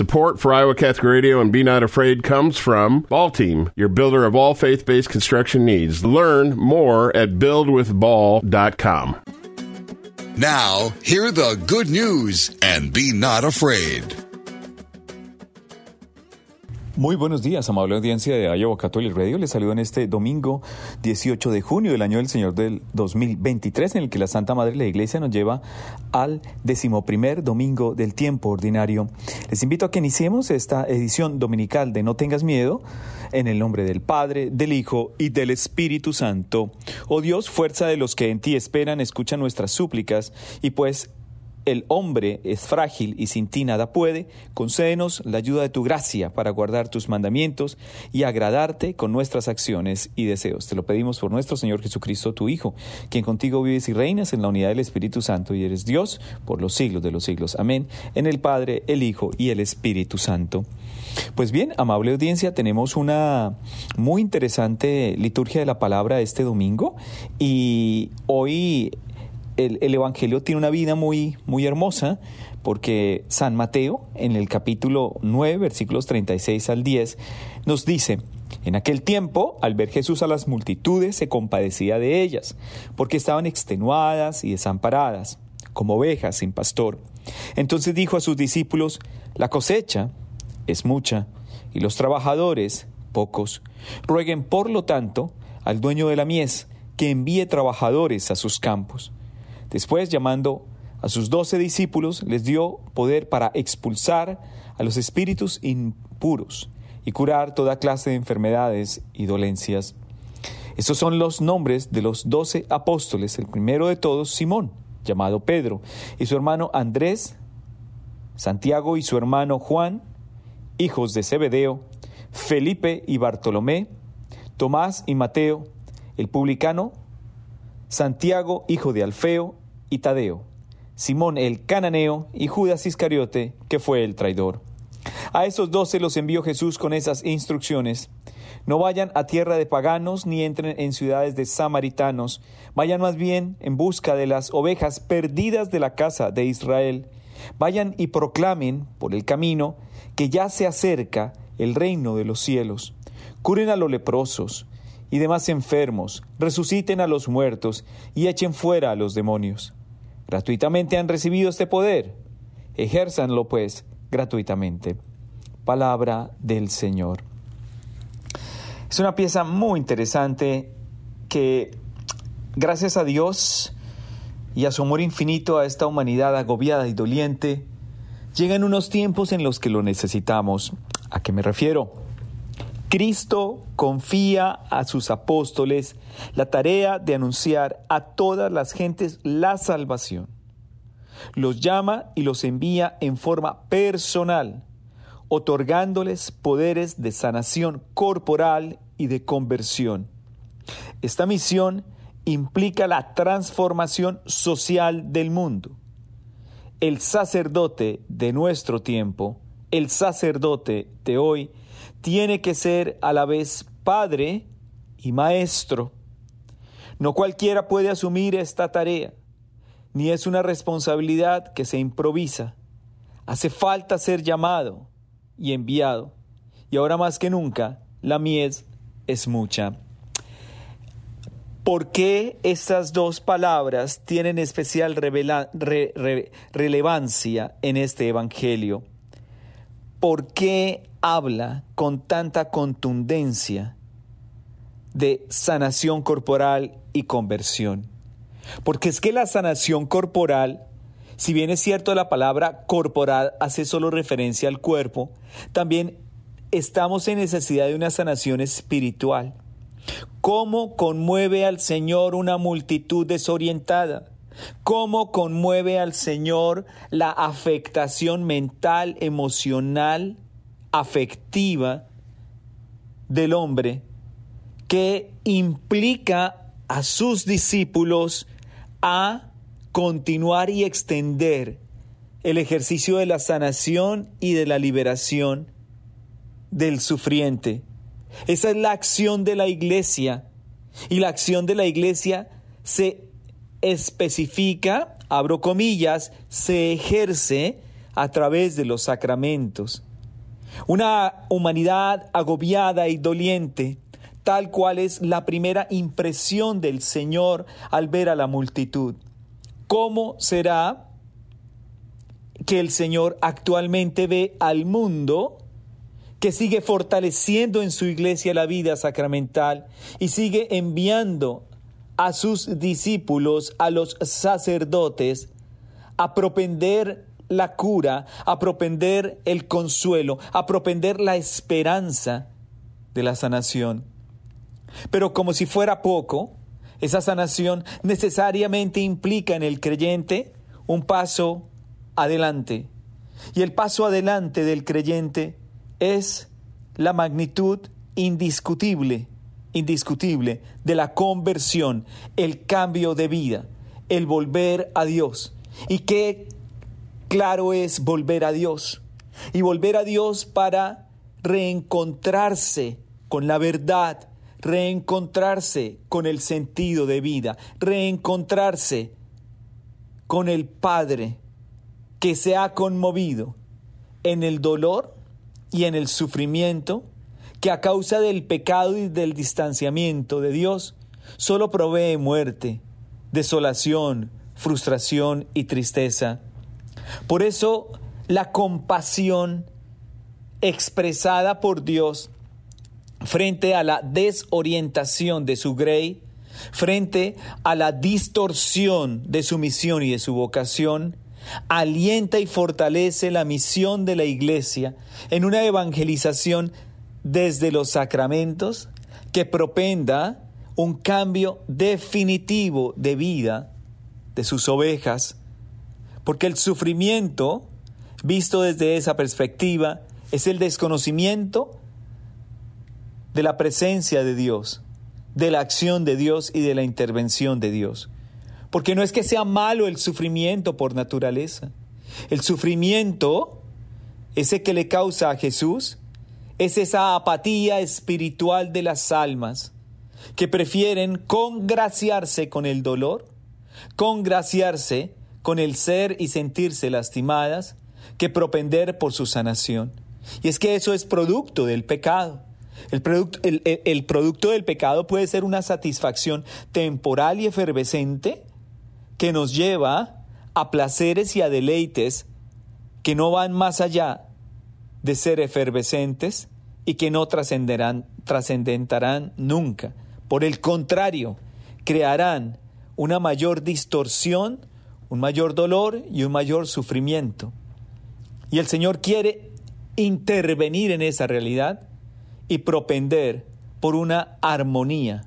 Support for Iowa Catholic Radio and Be Not Afraid comes from Ball Team, your builder of all faith based construction needs. Learn more at buildwithball.com. Now, hear the good news and be not afraid. Muy buenos días, amable audiencia de Iowa Catholic Radio. Les saludo en este domingo 18 de junio del año del Señor del 2023, en el que la Santa Madre de la Iglesia nos lleva al decimoprimer domingo del tiempo ordinario. Les invito a que iniciemos esta edición dominical de No tengas miedo, en el nombre del Padre, del Hijo y del Espíritu Santo. Oh Dios, fuerza de los que en ti esperan, escucha nuestras súplicas y pues el hombre es frágil y sin ti nada puede, concédenos la ayuda de tu gracia para guardar tus mandamientos y agradarte con nuestras acciones y deseos. Te lo pedimos por nuestro Señor Jesucristo, tu Hijo, quien contigo vives y reinas en la unidad del Espíritu Santo y eres Dios por los siglos de los siglos. Amén. En el Padre, el Hijo y el Espíritu Santo. Pues bien, amable audiencia, tenemos una muy interesante liturgia de la palabra este domingo y hoy el, Evangelio tiene una vida muy, muy hermosa porque San Mateo en el capítulo 9, versículos 36 al 10, nos dice, en aquel tiempo, al ver Jesús a las multitudes, se compadecía de ellas, porque estaban extenuadas y desamparadas, como ovejas sin pastor. Entonces dijo a sus discípulos, la cosecha es mucha, y los trabajadores pocos. Rueguen, por lo tanto, al dueño de la mies, que envíe trabajadores a sus campos. Después, llamando a sus doce discípulos, les dio poder para expulsar a los espíritus impuros y curar toda clase de enfermedades y dolencias. Estos son los nombres de los doce apóstoles. El primero de todos, Simón, llamado Pedro, y su hermano Andrés, Santiago y su hermano Juan, hijos de Zebedeo, Felipe y Bartolomé, Tomás y Mateo, el publicano, Santiago, hijo de Alfeo, y Tadeo, Simón el cananeo y Judas Iscariote, que fue el traidor. A esos doce los envió Jesús con esas instrucciones. No vayan a tierra de paganos ni entren en ciudades de samaritanos, vayan más bien en busca de las ovejas perdidas de la casa de Israel. Vayan y proclamen por el camino que ya se acerca el reino de los cielos. Curen a los leprosos y demás enfermos, resuciten a los muertos y echen fuera a los demonios. Gratuitamente han recibido este poder. Ejérzanlo, pues, gratuitamente. Palabra del Señor. Es una pieza muy interesante que, gracias a Dios y a su amor infinito a esta humanidad agobiada y doliente, llegan unos tiempos en los que lo necesitamos. ¿A qué me refiero? Cristo confía a sus apóstoles la tarea de anunciar a todas las gentes la salvación. Los llama y los envía en forma personal, otorgándoles poderes de sanación corporal y de conversión. Esta misión implica la transformación social del mundo. El sacerdote de nuestro tiempo, el sacerdote de hoy, tiene que ser a la vez padre y maestro. No cualquiera puede asumir esta tarea, ni es una responsabilidad que se improvisa. Hace falta ser llamado y enviado, y ahora más que nunca la mies es mucha. ¿Por qué estas dos palabras tienen especial relevancia en este Evangelio? ¿Por qué habla con tanta contundencia de sanación corporal y conversión. Porque es que la sanación corporal, si bien es cierto la palabra corporal hace solo referencia al cuerpo, también estamos en necesidad de una sanación espiritual. ¿Cómo conmueve al Señor una multitud desorientada? ¿Cómo conmueve al Señor la afectación mental, emocional afectiva del hombre que implica a sus discípulos a continuar y extender el ejercicio de la sanación y de la liberación del sufriente. Esa es la acción de la iglesia y la acción de la iglesia se especifica, abro comillas, se ejerce a través de los sacramentos. Una humanidad agobiada y doliente, tal cual es la primera impresión del Señor al ver a la multitud. ¿Cómo será que el Señor actualmente ve al mundo que sigue fortaleciendo en su iglesia la vida sacramental y sigue enviando a sus discípulos, a los sacerdotes, a propender la cura, a propender el consuelo, a propender la esperanza de la sanación. Pero como si fuera poco, esa sanación necesariamente implica en el creyente un paso adelante. Y el paso adelante del creyente es la magnitud indiscutible, indiscutible de la conversión, el cambio de vida, el volver a Dios. Y qué claro es volver a Dios. Y volver a Dios para reencontrarse con la verdad, reencontrarse con el sentido de vida, reencontrarse con el Padre que se ha conmovido en el dolor y en el sufrimiento que a causa del pecado y del distanciamiento de Dios solo provee muerte, desolación, frustración y tristeza. Por eso la compasión expresada por Dios frente a la desorientación de su grey, frente a la distorsión de su misión y de su vocación, alienta y fortalece la misión de la Iglesia en una evangelización desde los sacramentos que propenda un cambio definitivo de vida de sus ovejas, porque el sufrimiento, visto desde esa perspectiva, es el desconocimiento de la presencia de Dios, de la acción de Dios y de la intervención de Dios. Porque no es que sea malo el sufrimiento por naturaleza. El sufrimiento, ese que le causa a Jesús, es esa apatía espiritual de las almas que prefieren congraciarse con el dolor, congraciarse con el ser y sentirse lastimadas, que propender por su sanación. Y es que eso es producto del pecado. El producto, el, producto del pecado puede ser una satisfacción temporal y efervescente que nos lleva a placeres y a deleites que no van más allá de ser efervescentes y que no trascenderán, trascendentarán nunca. Por el contrario, crearán una mayor distorsión, un mayor dolor y un mayor sufrimiento. Y el Señor quiere intervenir en esa realidad y propender por una armonía,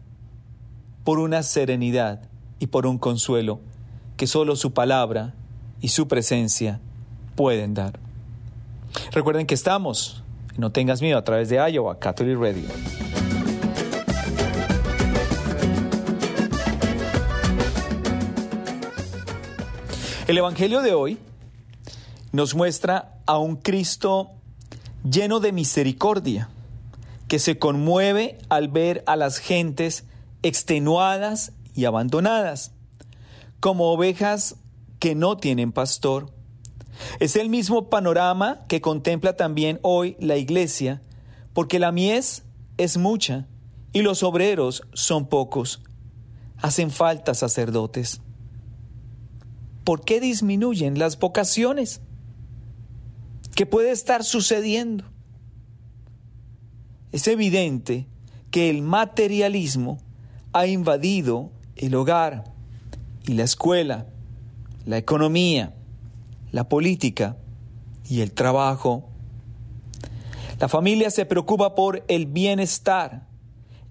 por una serenidad y por un consuelo que solo su palabra y su presencia pueden dar. Recuerden que estamos, no tengas miedo, a través de Iowa Catholic Radio. El Evangelio de hoy nos muestra a un Cristo lleno de misericordia que se conmueve al ver a las gentes extenuadas y abandonadas, como ovejas que no tienen pastor. Es el mismo panorama que contempla también hoy la iglesia, porque la mies es mucha y los obreros son pocos. Hacen falta sacerdotes. ¿Por qué disminuyen las vocaciones? ¿Qué puede estar sucediendo? Es evidente que el materialismo ha invadido el hogar y la escuela, la economía, la política y el trabajo. La familia se preocupa por el bienestar,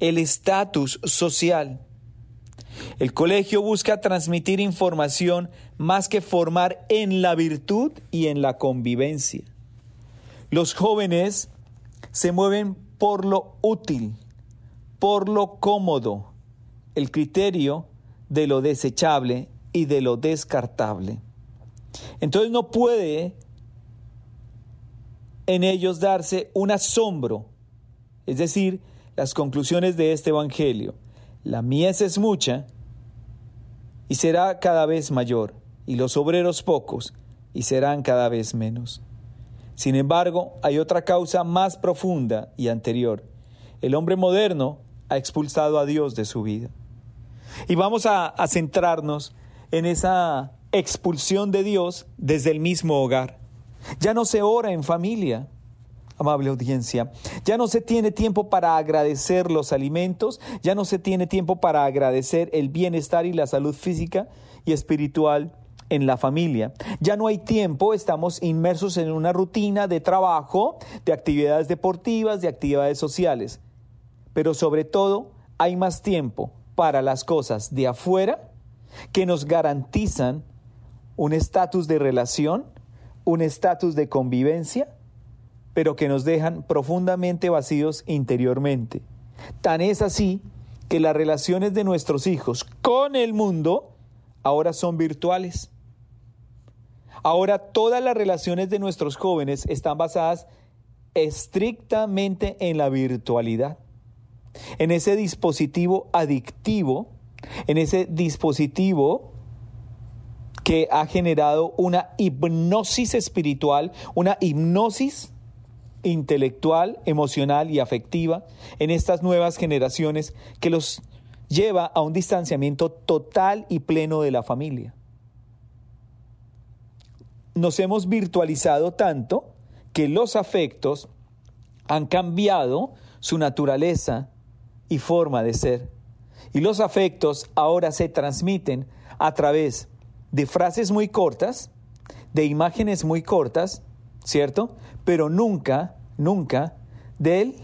el estatus social. El colegio busca transmitir información más que formar en la virtud y en la convivencia. Los jóvenes se mueven por lo útil, por lo cómodo, el criterio de lo desechable y de lo descartable. Entonces no puede en ellos darse un asombro, es decir, las conclusiones de este Evangelio. La mies es mucha y será cada vez mayor, y los obreros pocos y serán cada vez menos. Sin embargo, hay otra causa más profunda y anterior. El hombre moderno ha expulsado a Dios de su vida. Y vamos a, centrarnos en esa expulsión de Dios desde el mismo hogar. Ya no se ora en familia, amable audiencia. Ya no se tiene tiempo para agradecer los alimentos, ya no se tiene tiempo para agradecer el bienestar y la salud física y espiritual en la familia. Ya no hay tiempo, estamos inmersos en una rutina de trabajo, de actividades deportivas, de actividades sociales. Pero sobre todo, hay más tiempo para las cosas de afuera que nos garantizan un estatus de relación, un estatus de convivencia, pero que nos dejan profundamente vacíos interiormente. Tan es así que las relaciones de nuestros hijos con el mundo ahora son virtuales. Ahora todas las relaciones de nuestros jóvenes están basadas estrictamente en la virtualidad, en ese dispositivo adictivo, en ese dispositivo que ha generado una hipnosis espiritual, una hipnosis intelectual, emocional y afectiva en estas nuevas generaciones que los lleva a un distanciamiento total y pleno de la familia nos hemos virtualizado tanto que los afectos han cambiado su naturaleza y forma de ser. Y los afectos ahora se transmiten a través de frases muy cortas, de imágenes muy cortas, ¿cierto? Pero nunca, nunca del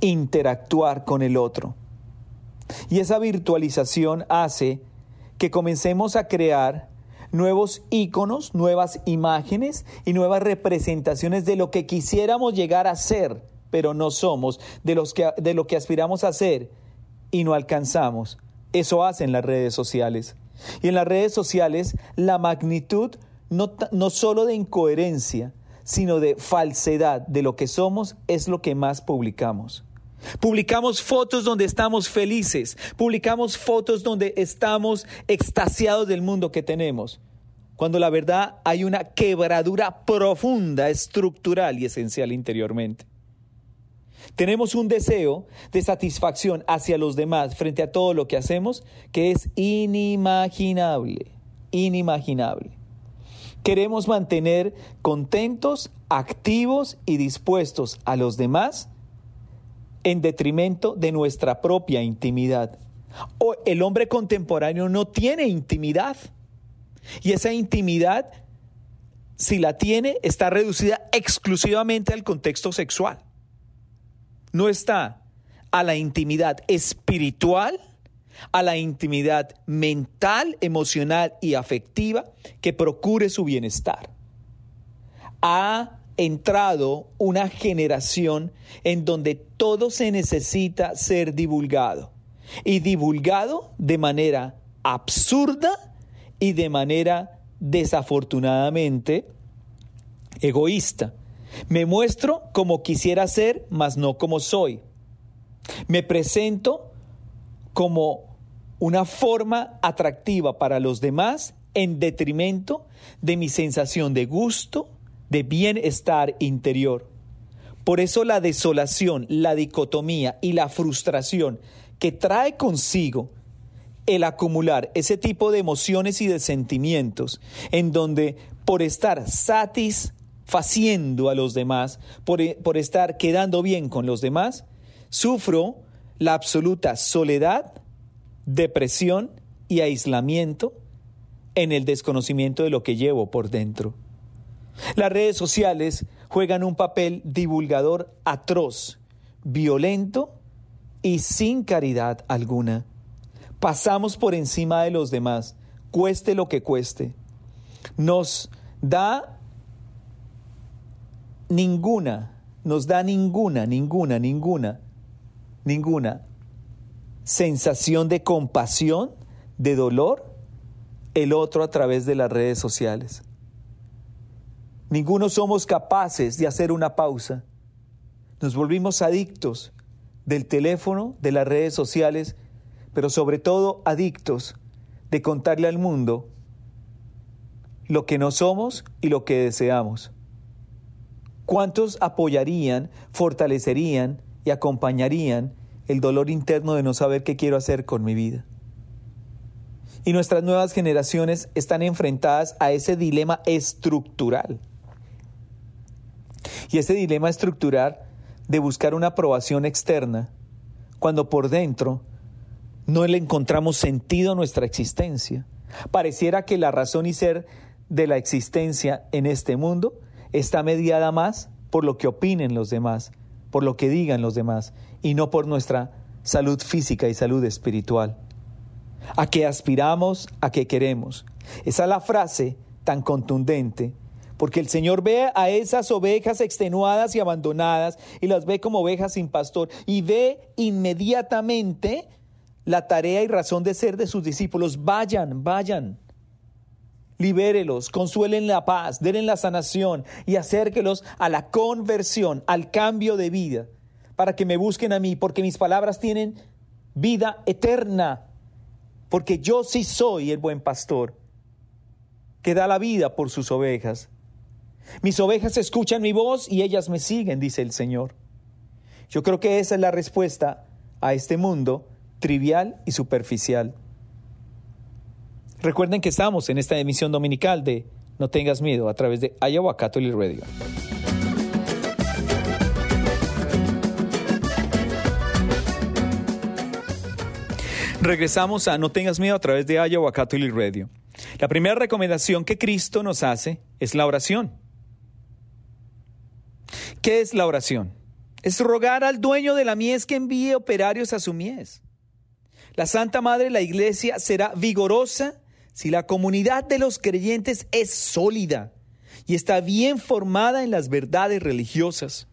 interactuar con el otro. Y esa virtualización hace que comencemos a crear nuevos íconos, nuevas imágenes y nuevas representaciones de lo que quisiéramos llegar a ser, pero no somos, de, los que, de lo que aspiramos a ser y no alcanzamos. Eso hacen las redes sociales. Y en las redes sociales la magnitud no, no solo de incoherencia, sino de falsedad de lo que somos es lo que más publicamos. Publicamos fotos donde estamos felices, publicamos fotos donde estamos extasiados del mundo que tenemos, cuando la verdad hay una quebradura profunda, estructural y esencial interiormente. Tenemos un deseo de satisfacción hacia los demás frente a todo lo que hacemos que es inimaginable, inimaginable. Queremos mantener contentos, activos y dispuestos a los demás en detrimento de nuestra propia intimidad. O el hombre contemporáneo no tiene intimidad. Y esa intimidad, si la tiene, está reducida exclusivamente al contexto sexual. No está a la intimidad espiritual, a la intimidad mental, emocional y afectiva que procure su bienestar. A entrado una generación en donde todo se necesita ser divulgado y divulgado de manera absurda y de manera desafortunadamente egoísta. Me muestro como quisiera ser, mas no como soy. Me presento como una forma atractiva para los demás en detrimento de mi sensación de gusto, de bienestar interior. Por eso la desolación, la dicotomía y la frustración que trae consigo el acumular ese tipo de emociones y de sentimientos en donde por estar satisfaciendo a los demás, por, por estar quedando bien con los demás, sufro la absoluta soledad, depresión y aislamiento en el desconocimiento de lo que llevo por dentro. Las redes sociales juegan un papel divulgador atroz, violento y sin caridad alguna. Pasamos por encima de los demás, cueste lo que cueste. Nos da ninguna, nos da ninguna, ninguna, ninguna, ninguna sensación de compasión, de dolor, el otro a través de las redes sociales. Ninguno somos capaces de hacer una pausa. Nos volvimos adictos del teléfono, de las redes sociales, pero sobre todo adictos de contarle al mundo lo que no somos y lo que deseamos. ¿Cuántos apoyarían, fortalecerían y acompañarían el dolor interno de no saber qué quiero hacer con mi vida? Y nuestras nuevas generaciones están enfrentadas a ese dilema estructural. Y ese dilema estructural de buscar una aprobación externa, cuando por dentro no le encontramos sentido a nuestra existencia. Pareciera que la razón y ser de la existencia en este mundo está mediada más por lo que opinen los demás, por lo que digan los demás, y no por nuestra salud física y salud espiritual. ¿A qué aspiramos? ¿A qué queremos? Esa es la frase tan contundente, porque el Señor ve a esas ovejas extenuadas y abandonadas y las ve como ovejas sin pastor y ve inmediatamente la tarea y razón de ser de sus discípulos. Vayan, vayan libérelos, consuelen la paz, denle la sanación y acérquelos a la conversión, al cambio de vida, para que me busquen a mí, porque mis palabras tienen vida eterna, porque yo sí soy el buen pastor, que da la vida por sus ovejas. Mis ovejas escuchan mi voz y ellas me siguen, dice el Señor. Yo creo que esa es la respuesta a este mundo trivial y superficial. Recuerden que estamos en esta emisión dominical de No tengas miedo a través de Iowa Catholic Radio. Regresamos a No tengas miedo a través de Iowa Catholic Radio. La primera recomendación que Cristo nos hace es la oración. ¿Qué es la oración? Es rogar al dueño de la mies que envíe operarios a su mies. La Santa Madre, la Iglesia, será vigorosa si la comunidad de los creyentes es sólida y está bien formada en las verdades religiosas,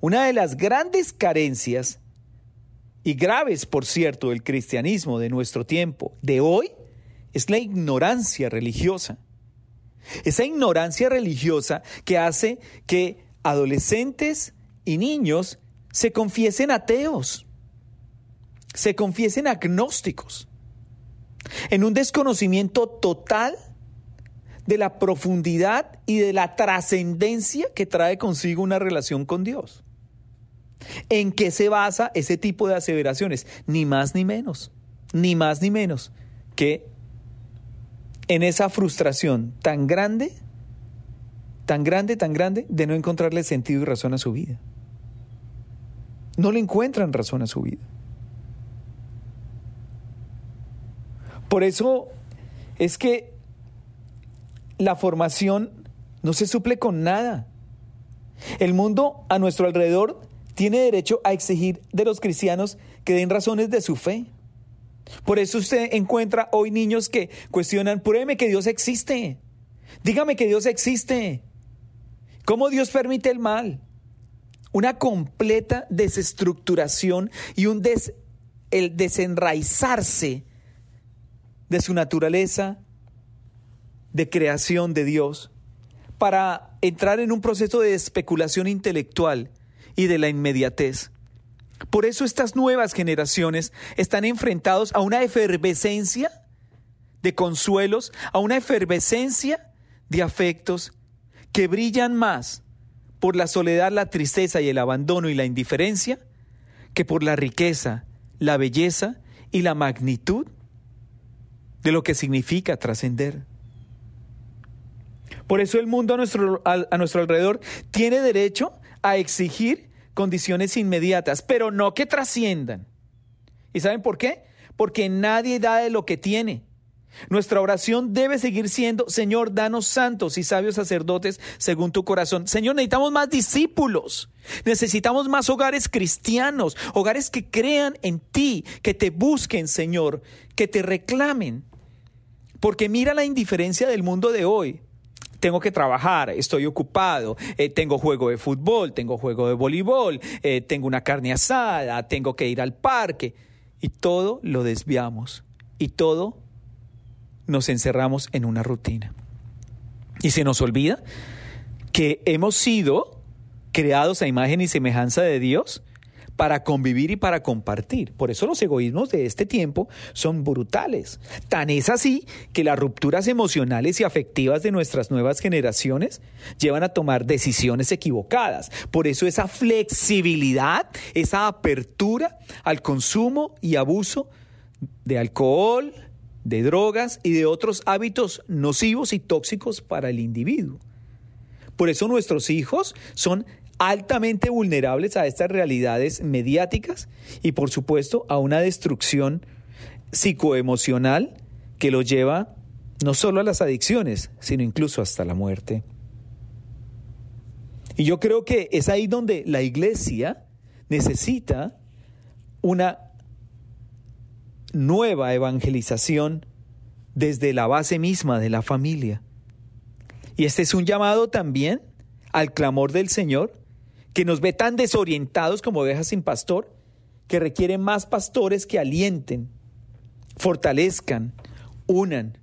una de las grandes carencias y graves, por cierto, del cristianismo de nuestro tiempo, de hoy, es la ignorancia religiosa. Esa ignorancia religiosa que hace que adolescentes y niños se confiesen ateos, se confiesen agnósticos, en un desconocimiento total de la profundidad y de la trascendencia que trae consigo una relación con Dios. ¿En qué se basa ese tipo de aseveraciones? Ni más ni menos, ni más ni menos que en esa frustración tan grande, tan grande, tan grande, de no encontrarle sentido y razón a su vida. No le encuentran razón a su vida. Por eso es que la formación no se suple con nada. El mundo a nuestro alrededor tiene derecho a exigir de los cristianos que den razones de su fe. Por eso usted encuentra hoy niños que cuestionan, pruébeme que Dios existe. Dígame que Dios existe. ¿Cómo Dios permite el mal? Una completa desestructuración y un el desenraizarse de su naturaleza de creación de Dios para entrar en un proceso de especulación intelectual y de la inmediatez. Por eso estas nuevas generaciones están enfrentados a una efervescencia de consuelos, a una efervescencia de afectos que brillan más por la soledad, la tristeza y el abandono y la indiferencia que por la riqueza, la belleza y la magnitud de lo que significa trascender. Por eso el mundo a nuestro, a, nuestro alrededor tiene derecho a exigir condiciones inmediatas, pero no que trasciendan. ¿Y saben por qué? Porque nadie da de lo que tiene. Nuestra oración debe seguir siendo, Señor, danos santos y sabios sacerdotes según tu corazón. Señor, necesitamos más discípulos. Necesitamos más hogares cristianos, hogares que crean en ti, que te busquen, Señor, que te reclamen. Porque mira la indiferencia del mundo de hoy. Tengo que trabajar, estoy ocupado, eh, tengo juego de fútbol, tengo juego de voleibol, eh, tengo una carne asada, tengo que ir al parque. Y todo lo desviamos. Y todo nos encerramos en una rutina. Y se nos olvida que hemos sido creados a imagen y semejanza de Dios para convivir y para compartir. Por eso los egoísmos de este tiempo son brutales. Tan es así que las rupturas emocionales y afectivas de nuestras nuevas generaciones llevan a tomar decisiones equivocadas. Por eso esa flexibilidad, esa apertura al consumo y abuso de alcohol, de drogas y de otros hábitos nocivos y tóxicos para el individuo. Por eso nuestros hijos son altamente vulnerables a estas realidades mediáticas y por supuesto a una destrucción psicoemocional que lo lleva no solo a las adicciones, sino incluso hasta la muerte. Y yo creo que es ahí donde la iglesia necesita una nueva evangelización desde la base misma de la familia. Y este es un llamado también al clamor del Señor, que nos ve tan desorientados como ovejas sin pastor, que requiere más pastores que alienten, fortalezcan, unan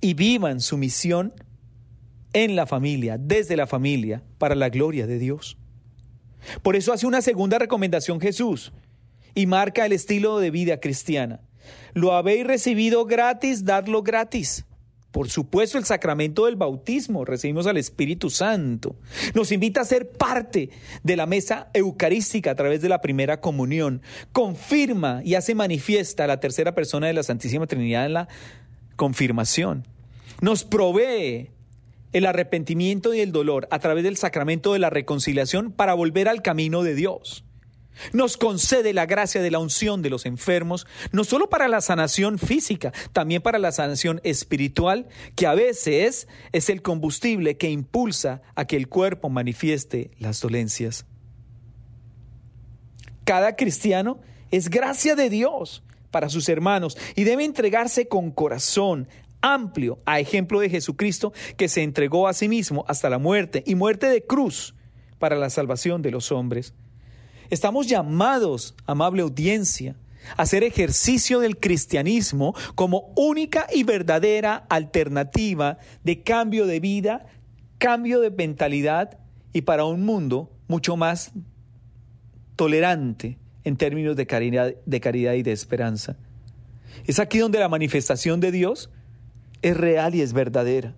y vivan su misión en la familia, desde la familia, para la gloria de Dios. Por eso hace una segunda recomendación Jesús y marca el estilo de vida cristiana. Lo habéis recibido gratis, dadlo gratis. Por supuesto, el sacramento del bautismo, recibimos al Espíritu Santo. Nos invita a ser parte de la mesa eucarística a través de la primera comunión. Confirma y hace manifiesta la tercera persona de la Santísima Trinidad en la confirmación. Nos provee el arrepentimiento y el dolor a través del sacramento de la reconciliación para volver al camino de Dios. Nos concede la gracia de la unción de los enfermos, no solo para la sanación física, también para la sanación espiritual, que a veces es el combustible que impulsa a que el cuerpo manifieste las dolencias. Cada cristiano es gracia de Dios para sus hermanos y debe entregarse con corazón amplio a ejemplo de Jesucristo que se entregó a sí mismo hasta la muerte y muerte de cruz para la salvación de los hombres. Estamos llamados, amable audiencia, a hacer ejercicio del cristianismo como única y verdadera alternativa de cambio de vida, cambio de mentalidad y para un mundo mucho más tolerante en términos de caridad, de caridad y de esperanza. Es aquí donde la manifestación de Dios es real y es verdadera.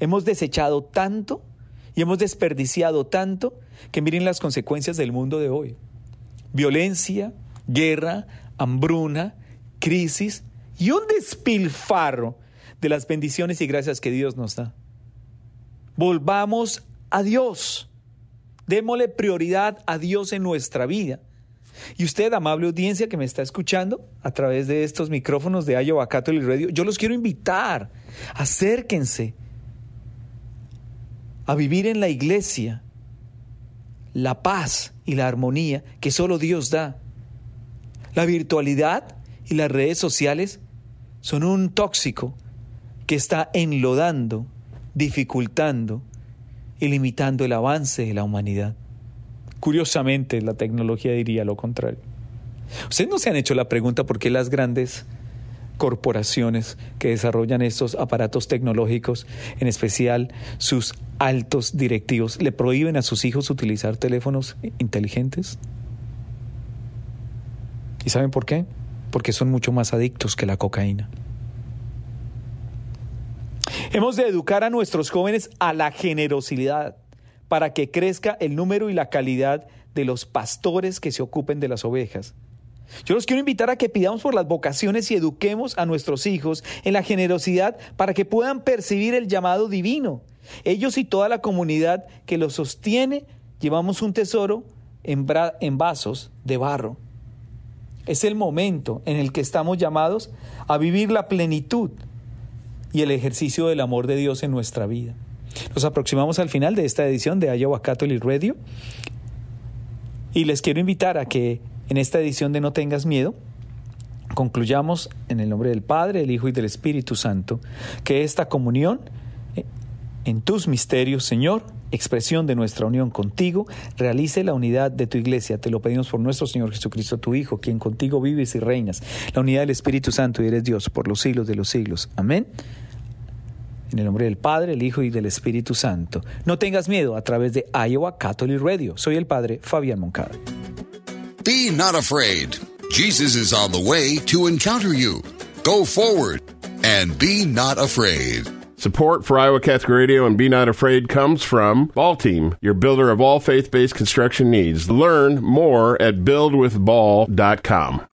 Hemos desechado tanto y hemos desperdiciado tanto que miren las consecuencias del mundo de hoy. Violencia, guerra, hambruna, crisis y un despilfarro de las bendiciones y gracias que Dios nos da. Volvamos a Dios. Démosle prioridad a Dios en nuestra vida. Y usted, amable audiencia que me está escuchando a través de estos micrófonos de Iowa Catholic Radio, yo los quiero invitar. Acérquense a vivir en la iglesia la paz y la armonía que solo Dios da. La virtualidad y las redes sociales son un tóxico que está enlodando, dificultando y limitando el avance de la humanidad. Curiosamente, la tecnología diría lo contrario. Ustedes no se han hecho la pregunta por qué las grandes corporaciones que desarrollan estos aparatos tecnológicos, en especial sus altos directivos, le prohíben a sus hijos utilizar teléfonos inteligentes? ¿Y saben por qué? Porque son mucho más adictos que la cocaína. Hemos de educar a nuestros jóvenes a la generosidad para que crezca el número y la calidad de los pastores que se ocupen de las ovejas yo los quiero invitar a que pidamos por las vocaciones y eduquemos a nuestros hijos en la generosidad para que puedan percibir el llamado divino. Ellos y toda la comunidad que los sostiene llevamos un tesoro en, vasos de barro. Es el momento en el que estamos llamados a vivir la plenitud y el ejercicio del amor de Dios en nuestra vida. Nos aproximamos al final de esta edición de Catholic Radio y les quiero invitar a que en esta edición de No tengas miedo, concluyamos en el nombre del Padre, del Hijo y del Espíritu Santo, que esta comunión eh, en tus misterios, Señor, expresión de nuestra unión contigo, realice la unidad de tu iglesia. Te lo pedimos por nuestro Señor Jesucristo, tu Hijo, quien contigo vives y reinas. La unidad del Espíritu Santo y eres Dios por los siglos de los siglos. Amén. En el nombre del Padre, el Hijo y del Espíritu Santo. No tengas miedo a través de Iowa Catholic Radio. Soy el Padre Fabián Moncada. Be not afraid. Jesus is on the way to encounter you. Go forward and be not afraid. Support for Iowa Catholic Radio and Be Not Afraid comes from Ball Team, your builder of all faith based construction needs. Learn more at buildwithball.com.